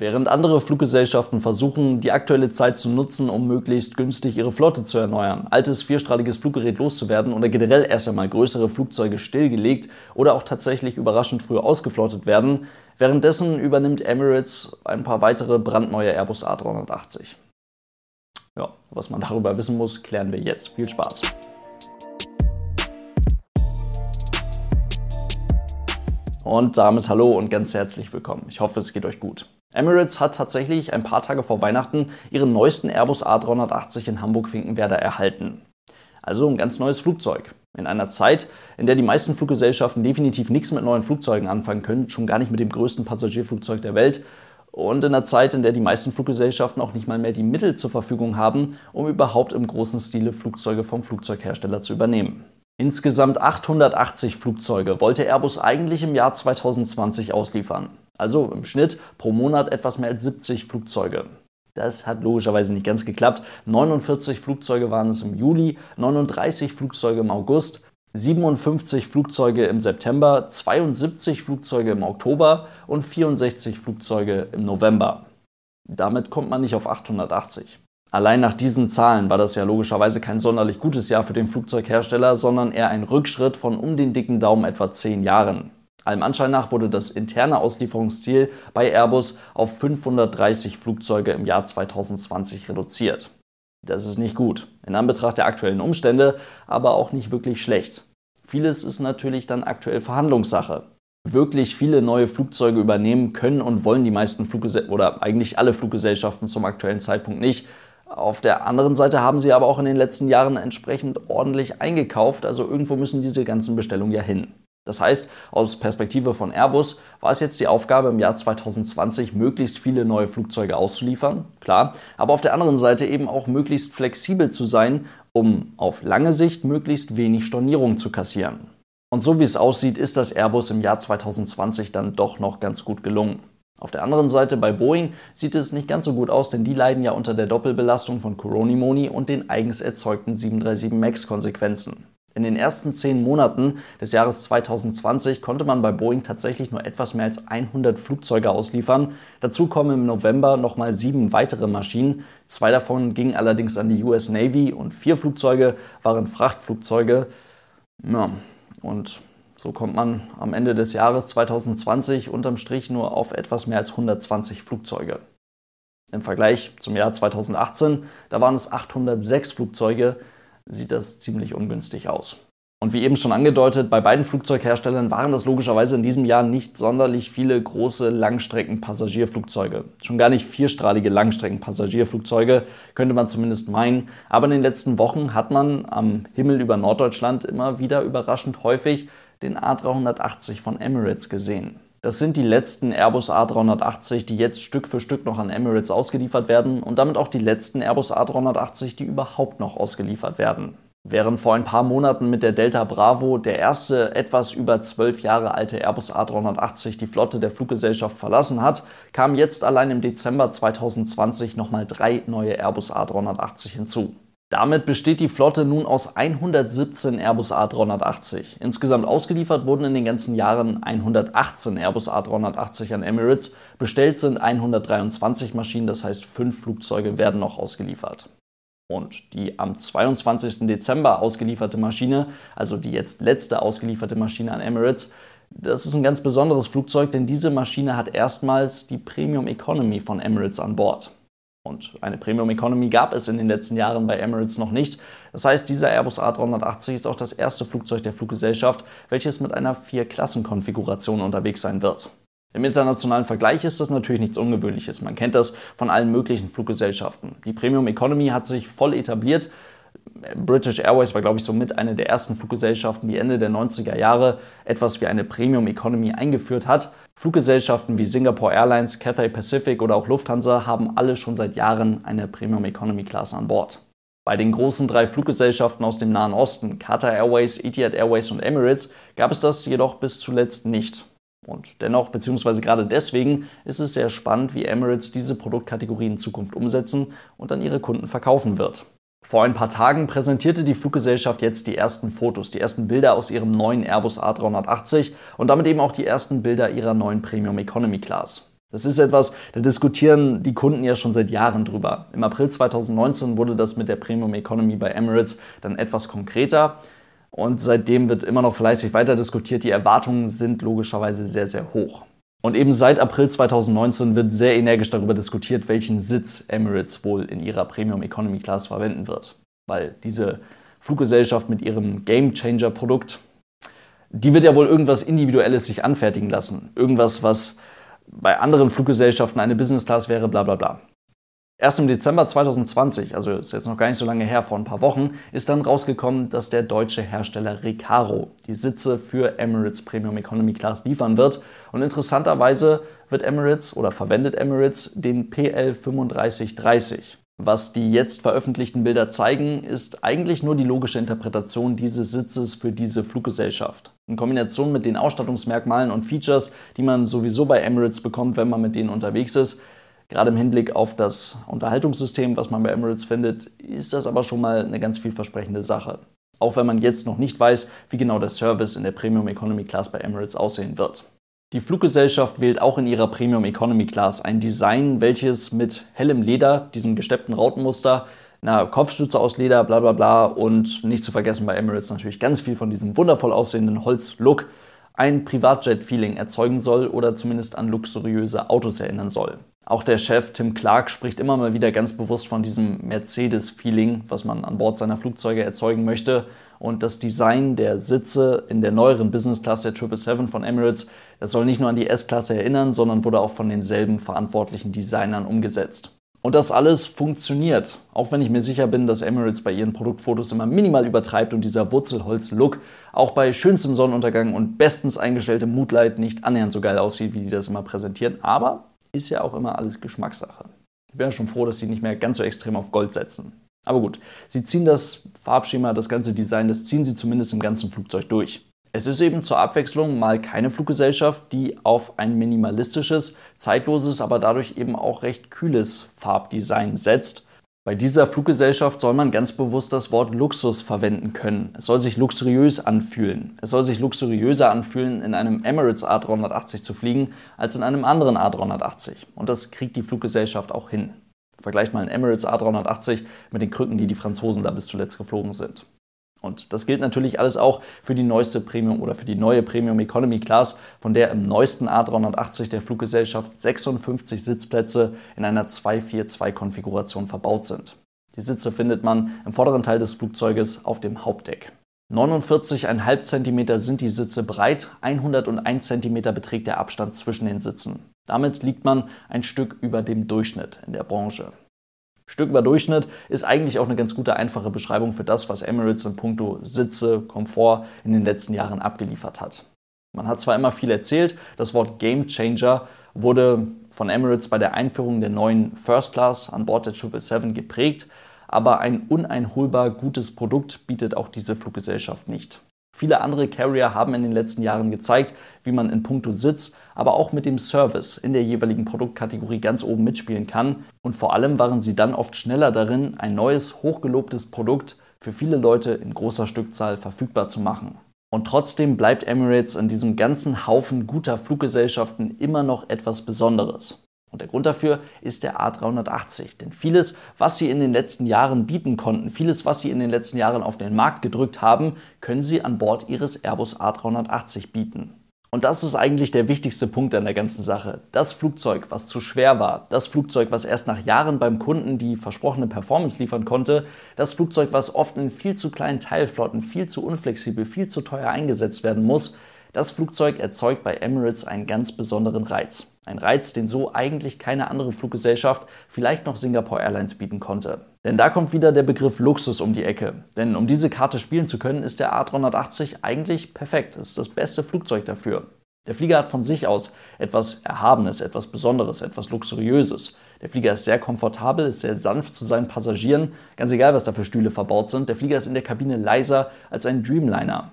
Während andere Fluggesellschaften versuchen, die aktuelle Zeit zu nutzen, um möglichst günstig ihre Flotte zu erneuern, altes vierstrahliges Fluggerät loszuwerden oder generell erst einmal größere Flugzeuge stillgelegt oder auch tatsächlich überraschend früh ausgeflottet werden, währenddessen übernimmt Emirates ein paar weitere brandneue Airbus A380. Ja, was man darüber wissen muss, klären wir jetzt. Viel Spaß! Und damit hallo und ganz herzlich willkommen. Ich hoffe, es geht euch gut. Emirates hat tatsächlich ein paar Tage vor Weihnachten ihren neuesten Airbus A380 in Hamburg-Finkenwerder erhalten. Also ein ganz neues Flugzeug. In einer Zeit, in der die meisten Fluggesellschaften definitiv nichts mit neuen Flugzeugen anfangen können, schon gar nicht mit dem größten Passagierflugzeug der Welt. Und in einer Zeit, in der die meisten Fluggesellschaften auch nicht mal mehr die Mittel zur Verfügung haben, um überhaupt im großen Stile Flugzeuge vom Flugzeughersteller zu übernehmen. Insgesamt 880 Flugzeuge wollte Airbus eigentlich im Jahr 2020 ausliefern. Also im Schnitt pro Monat etwas mehr als 70 Flugzeuge. Das hat logischerweise nicht ganz geklappt. 49 Flugzeuge waren es im Juli, 39 Flugzeuge im August, 57 Flugzeuge im September, 72 Flugzeuge im Oktober und 64 Flugzeuge im November. Damit kommt man nicht auf 880. Allein nach diesen Zahlen war das ja logischerweise kein sonderlich gutes Jahr für den Flugzeughersteller, sondern eher ein Rückschritt von um den dicken Daumen etwa 10 Jahren. Allem Anschein nach wurde das interne Auslieferungsziel bei Airbus auf 530 Flugzeuge im Jahr 2020 reduziert. Das ist nicht gut, in Anbetracht der aktuellen Umstände, aber auch nicht wirklich schlecht. Vieles ist natürlich dann aktuell Verhandlungssache. Wirklich viele neue Flugzeuge übernehmen können und wollen die meisten Fluggesellschaften oder eigentlich alle Fluggesellschaften zum aktuellen Zeitpunkt nicht. Auf der anderen Seite haben sie aber auch in den letzten Jahren entsprechend ordentlich eingekauft, also irgendwo müssen diese ganzen Bestellungen ja hin. Das heißt, aus Perspektive von Airbus war es jetzt die Aufgabe, im Jahr 2020 möglichst viele neue Flugzeuge auszuliefern, klar, aber auf der anderen Seite eben auch möglichst flexibel zu sein, um auf lange Sicht möglichst wenig Stornierung zu kassieren. Und so wie es aussieht, ist das Airbus im Jahr 2020 dann doch noch ganz gut gelungen. Auf der anderen Seite bei Boeing sieht es nicht ganz so gut aus, denn die leiden ja unter der Doppelbelastung von Coronimoni und den eigens erzeugten 737 MAX-Konsequenzen. In den ersten zehn Monaten des Jahres 2020 konnte man bei Boeing tatsächlich nur etwas mehr als 100 Flugzeuge ausliefern. Dazu kommen im November nochmal sieben weitere Maschinen. Zwei davon gingen allerdings an die US Navy und vier Flugzeuge waren Frachtflugzeuge. Ja, und so kommt man am Ende des Jahres 2020 unterm Strich nur auf etwas mehr als 120 Flugzeuge. Im Vergleich zum Jahr 2018, da waren es 806 Flugzeuge, sieht das ziemlich ungünstig aus. Und wie eben schon angedeutet, bei beiden Flugzeugherstellern waren das logischerweise in diesem Jahr nicht sonderlich viele große Langstrecken-Passagierflugzeuge. Schon gar nicht vierstrahlige Langstrecken-Passagierflugzeuge, könnte man zumindest meinen. Aber in den letzten Wochen hat man am Himmel über Norddeutschland immer wieder überraschend häufig den A380 von Emirates gesehen. Das sind die letzten Airbus A380, die jetzt Stück für Stück noch an Emirates ausgeliefert werden und damit auch die letzten Airbus A380, die überhaupt noch ausgeliefert werden. Während vor ein paar Monaten mit der Delta Bravo der erste etwas über zwölf Jahre alte Airbus A380 die Flotte der Fluggesellschaft verlassen hat, kamen jetzt allein im Dezember 2020 nochmal drei neue Airbus A380 hinzu. Damit besteht die Flotte nun aus 117 Airbus A380. Insgesamt ausgeliefert wurden in den ganzen Jahren 118 Airbus A380 an Emirates. Bestellt sind 123 Maschinen, das heißt fünf Flugzeuge werden noch ausgeliefert. Und die am 22. Dezember ausgelieferte Maschine, also die jetzt letzte ausgelieferte Maschine an Emirates, das ist ein ganz besonderes Flugzeug, denn diese Maschine hat erstmals die Premium Economy von Emirates an Bord. Und eine Premium Economy gab es in den letzten Jahren bei Emirates noch nicht. Das heißt, dieser Airbus A380 ist auch das erste Flugzeug der Fluggesellschaft, welches mit einer Vier-Klassen-Konfiguration unterwegs sein wird. Im internationalen Vergleich ist das natürlich nichts Ungewöhnliches. Man kennt das von allen möglichen Fluggesellschaften. Die Premium Economy hat sich voll etabliert British Airways war, glaube ich, somit eine der ersten Fluggesellschaften, die Ende der 90er Jahre etwas wie eine Premium Economy eingeführt hat. Fluggesellschaften wie Singapore Airlines, Cathay Pacific oder auch Lufthansa haben alle schon seit Jahren eine Premium Economy Class an Bord. Bei den großen drei Fluggesellschaften aus dem Nahen Osten, Qatar Airways, Etihad Airways und Emirates, gab es das jedoch bis zuletzt nicht. Und dennoch, beziehungsweise gerade deswegen, ist es sehr spannend, wie Emirates diese Produktkategorien in Zukunft umsetzen und an ihre Kunden verkaufen wird. Vor ein paar Tagen präsentierte die Fluggesellschaft jetzt die ersten Fotos, die ersten Bilder aus ihrem neuen Airbus A380 und damit eben auch die ersten Bilder ihrer neuen Premium Economy Class. Das ist etwas, da diskutieren die Kunden ja schon seit Jahren drüber. Im April 2019 wurde das mit der Premium Economy bei Emirates dann etwas konkreter. Und seitdem wird immer noch fleißig weiter diskutiert. Die Erwartungen sind logischerweise sehr, sehr hoch. Und eben seit April 2019 wird sehr energisch darüber diskutiert, welchen Sitz Emirates wohl in ihrer Premium Economy Class verwenden wird. Weil diese Fluggesellschaft mit ihrem Game Changer Produkt, die wird ja wohl irgendwas Individuelles sich anfertigen lassen. Irgendwas, was bei anderen Fluggesellschaften eine Business Class wäre, bla bla bla. Erst im Dezember 2020, also ist jetzt noch gar nicht so lange her, vor ein paar Wochen, ist dann rausgekommen, dass der deutsche Hersteller Recaro die Sitze für Emirates Premium Economy Class liefern wird. Und interessanterweise wird Emirates oder verwendet Emirates den PL 3530. Was die jetzt veröffentlichten Bilder zeigen, ist eigentlich nur die logische Interpretation dieses Sitzes für diese Fluggesellschaft. In Kombination mit den Ausstattungsmerkmalen und Features, die man sowieso bei Emirates bekommt, wenn man mit denen unterwegs ist, Gerade im Hinblick auf das Unterhaltungssystem, was man bei Emirates findet, ist das aber schon mal eine ganz vielversprechende Sache. Auch wenn man jetzt noch nicht weiß, wie genau der Service in der Premium Economy Class bei Emirates aussehen wird. Die Fluggesellschaft wählt auch in ihrer Premium Economy Class ein Design, welches mit hellem Leder, diesem gesteppten Rautenmuster, einer Kopfstütze aus Leder, bla bla bla und nicht zu vergessen bei Emirates natürlich ganz viel von diesem wundervoll aussehenden Holzlook ein Privatjet-Feeling erzeugen soll oder zumindest an luxuriöse Autos erinnern soll. Auch der Chef Tim Clark spricht immer mal wieder ganz bewusst von diesem Mercedes-Feeling, was man an Bord seiner Flugzeuge erzeugen möchte. Und das Design der Sitze in der neueren Business Class der 777 von Emirates, das soll nicht nur an die S-Klasse erinnern, sondern wurde auch von denselben verantwortlichen Designern umgesetzt. Und das alles funktioniert, auch wenn ich mir sicher bin, dass Emirates bei ihren Produktfotos immer minimal übertreibt und dieser Wurzelholz-Look auch bei schönstem Sonnenuntergang und bestens eingestelltem Moodlight nicht annähernd so geil aussieht, wie die das immer präsentieren. Aber ist ja auch immer alles Geschmackssache. Ich ja schon froh, dass sie nicht mehr ganz so extrem auf Gold setzen. Aber gut, sie ziehen das Farbschema, das ganze Design, das ziehen sie zumindest im ganzen Flugzeug durch. Es ist eben zur Abwechslung mal keine Fluggesellschaft, die auf ein minimalistisches, zeitloses, aber dadurch eben auch recht kühles Farbdesign setzt bei dieser Fluggesellschaft soll man ganz bewusst das Wort Luxus verwenden können. Es soll sich luxuriös anfühlen. Es soll sich luxuriöser anfühlen, in einem Emirates A380 zu fliegen, als in einem anderen A380. Und das kriegt die Fluggesellschaft auch hin. Vergleicht mal einen Emirates A380 mit den Krücken, die die Franzosen da bis zuletzt geflogen sind. Und das gilt natürlich alles auch für die neueste Premium oder für die neue Premium Economy Class, von der im neuesten A380 der Fluggesellschaft 56 Sitzplätze in einer 242-Konfiguration verbaut sind. Die Sitze findet man im vorderen Teil des Flugzeuges auf dem Hauptdeck. 49,5 cm sind die Sitze breit, 101 cm beträgt der Abstand zwischen den Sitzen. Damit liegt man ein Stück über dem Durchschnitt in der Branche. Stück über Durchschnitt ist eigentlich auch eine ganz gute, einfache Beschreibung für das, was Emirates in puncto Sitze, Komfort in den letzten Jahren abgeliefert hat. Man hat zwar immer viel erzählt, das Wort Game Changer wurde von Emirates bei der Einführung der neuen First Class an Bord der 777 geprägt, aber ein uneinholbar gutes Produkt bietet auch diese Fluggesellschaft nicht. Viele andere Carrier haben in den letzten Jahren gezeigt, wie man in puncto Sitz, aber auch mit dem Service in der jeweiligen Produktkategorie ganz oben mitspielen kann. Und vor allem waren sie dann oft schneller darin, ein neues, hochgelobtes Produkt für viele Leute in großer Stückzahl verfügbar zu machen. Und trotzdem bleibt Emirates in diesem ganzen Haufen guter Fluggesellschaften immer noch etwas Besonderes. Und der Grund dafür ist der A380. Denn vieles, was sie in den letzten Jahren bieten konnten, vieles, was sie in den letzten Jahren auf den Markt gedrückt haben, können sie an Bord ihres Airbus A380 bieten. Und das ist eigentlich der wichtigste Punkt an der ganzen Sache. Das Flugzeug, was zu schwer war, das Flugzeug, was erst nach Jahren beim Kunden die versprochene Performance liefern konnte, das Flugzeug, was oft in viel zu kleinen Teilflotten, viel zu unflexibel, viel zu teuer eingesetzt werden muss, das Flugzeug erzeugt bei Emirates einen ganz besonderen Reiz. Ein Reiz, den so eigentlich keine andere Fluggesellschaft, vielleicht noch Singapore Airlines bieten konnte. Denn da kommt wieder der Begriff Luxus um die Ecke. Denn um diese Karte spielen zu können, ist der A380 eigentlich perfekt. Es ist das beste Flugzeug dafür. Der Flieger hat von sich aus etwas Erhabenes, etwas Besonderes, etwas Luxuriöses. Der Flieger ist sehr komfortabel, ist sehr sanft zu seinen Passagieren, ganz egal, was da für Stühle verbaut sind. Der Flieger ist in der Kabine leiser als ein Dreamliner.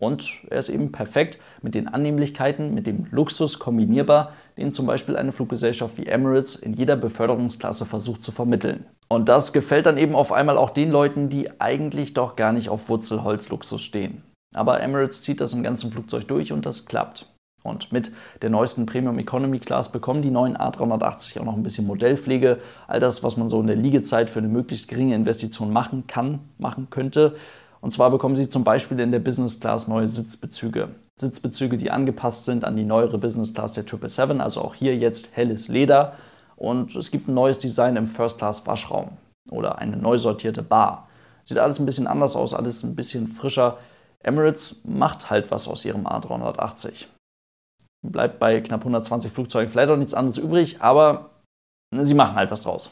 Und er ist eben perfekt mit den Annehmlichkeiten, mit dem Luxus kombinierbar, den zum Beispiel eine Fluggesellschaft wie Emirates in jeder Beförderungsklasse versucht zu vermitteln. Und das gefällt dann eben auf einmal auch den Leuten, die eigentlich doch gar nicht auf Wurzelholzluxus stehen. Aber Emirates zieht das im ganzen Flugzeug durch und das klappt. Und mit der neuesten Premium Economy Class bekommen die neuen A380 auch noch ein bisschen Modellpflege. All das, was man so in der Liegezeit für eine möglichst geringe Investition machen kann, machen könnte. Und zwar bekommen Sie zum Beispiel in der Business Class neue Sitzbezüge. Sitzbezüge, die angepasst sind an die neuere Business Class der 777, also auch hier jetzt helles Leder. Und es gibt ein neues Design im First Class Waschraum oder eine neu sortierte Bar. Sieht alles ein bisschen anders aus, alles ein bisschen frischer. Emirates macht halt was aus ihrem A380. Bleibt bei knapp 120 Flugzeugen vielleicht auch nichts anderes übrig, aber sie machen halt was draus.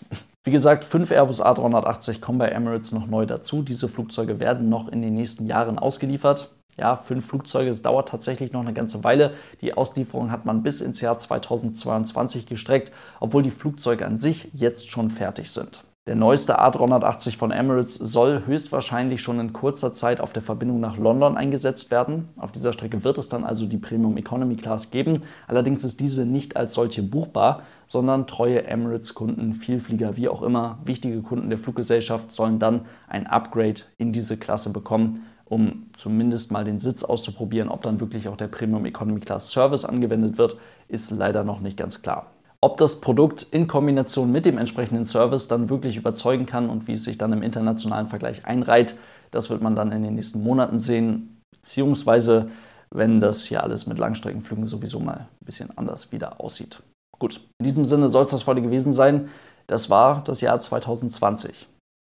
Wie gesagt, fünf Airbus A380 kommen bei Emirates noch neu dazu. Diese Flugzeuge werden noch in den nächsten Jahren ausgeliefert. Ja, fünf Flugzeuge, es dauert tatsächlich noch eine ganze Weile. Die Auslieferung hat man bis ins Jahr 2022 gestreckt, obwohl die Flugzeuge an sich jetzt schon fertig sind. Der neueste A380 von Emirates soll höchstwahrscheinlich schon in kurzer Zeit auf der Verbindung nach London eingesetzt werden. Auf dieser Strecke wird es dann also die Premium Economy Class geben. Allerdings ist diese nicht als solche buchbar, sondern treue Emirates-Kunden, Vielflieger, wie auch immer, wichtige Kunden der Fluggesellschaft sollen dann ein Upgrade in diese Klasse bekommen, um zumindest mal den Sitz auszuprobieren. Ob dann wirklich auch der Premium Economy Class Service angewendet wird, ist leider noch nicht ganz klar. Ob das Produkt in Kombination mit dem entsprechenden Service dann wirklich überzeugen kann und wie es sich dann im internationalen Vergleich einreiht, das wird man dann in den nächsten Monaten sehen, beziehungsweise wenn das hier alles mit Langstreckenflügen sowieso mal ein bisschen anders wieder aussieht. Gut, in diesem Sinne soll es das heute gewesen sein. Das war das Jahr 2020.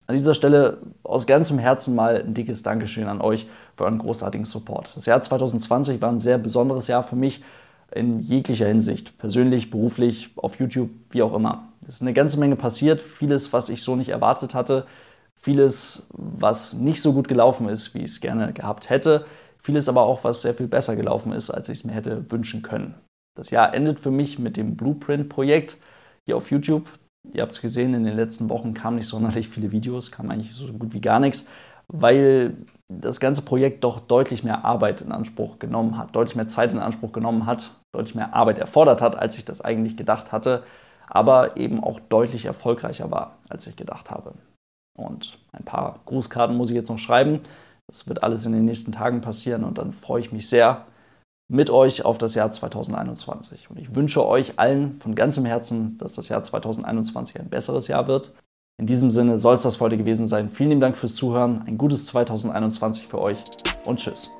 An dieser Stelle aus ganzem Herzen mal ein dickes Dankeschön an euch für euren großartigen Support. Das Jahr 2020 war ein sehr besonderes Jahr für mich in jeglicher Hinsicht, persönlich, beruflich, auf YouTube, wie auch immer. Es ist eine ganze Menge passiert, vieles, was ich so nicht erwartet hatte, vieles, was nicht so gut gelaufen ist, wie ich es gerne gehabt hätte, vieles aber auch, was sehr viel besser gelaufen ist, als ich es mir hätte wünschen können. Das Jahr endet für mich mit dem Blueprint-Projekt hier auf YouTube. Ihr habt es gesehen, in den letzten Wochen kamen nicht sonderlich viele Videos, kam eigentlich so gut wie gar nichts, weil das ganze Projekt doch deutlich mehr Arbeit in Anspruch genommen hat, deutlich mehr Zeit in Anspruch genommen hat, deutlich mehr Arbeit erfordert hat, als ich das eigentlich gedacht hatte, aber eben auch deutlich erfolgreicher war, als ich gedacht habe. Und ein paar Grußkarten muss ich jetzt noch schreiben. Das wird alles in den nächsten Tagen passieren und dann freue ich mich sehr mit euch auf das Jahr 2021. Und ich wünsche euch allen von ganzem Herzen, dass das Jahr 2021 ein besseres Jahr wird in diesem Sinne soll es das heute gewesen sein. Vielen lieben Dank fürs Zuhören. Ein gutes 2021 für euch und tschüss.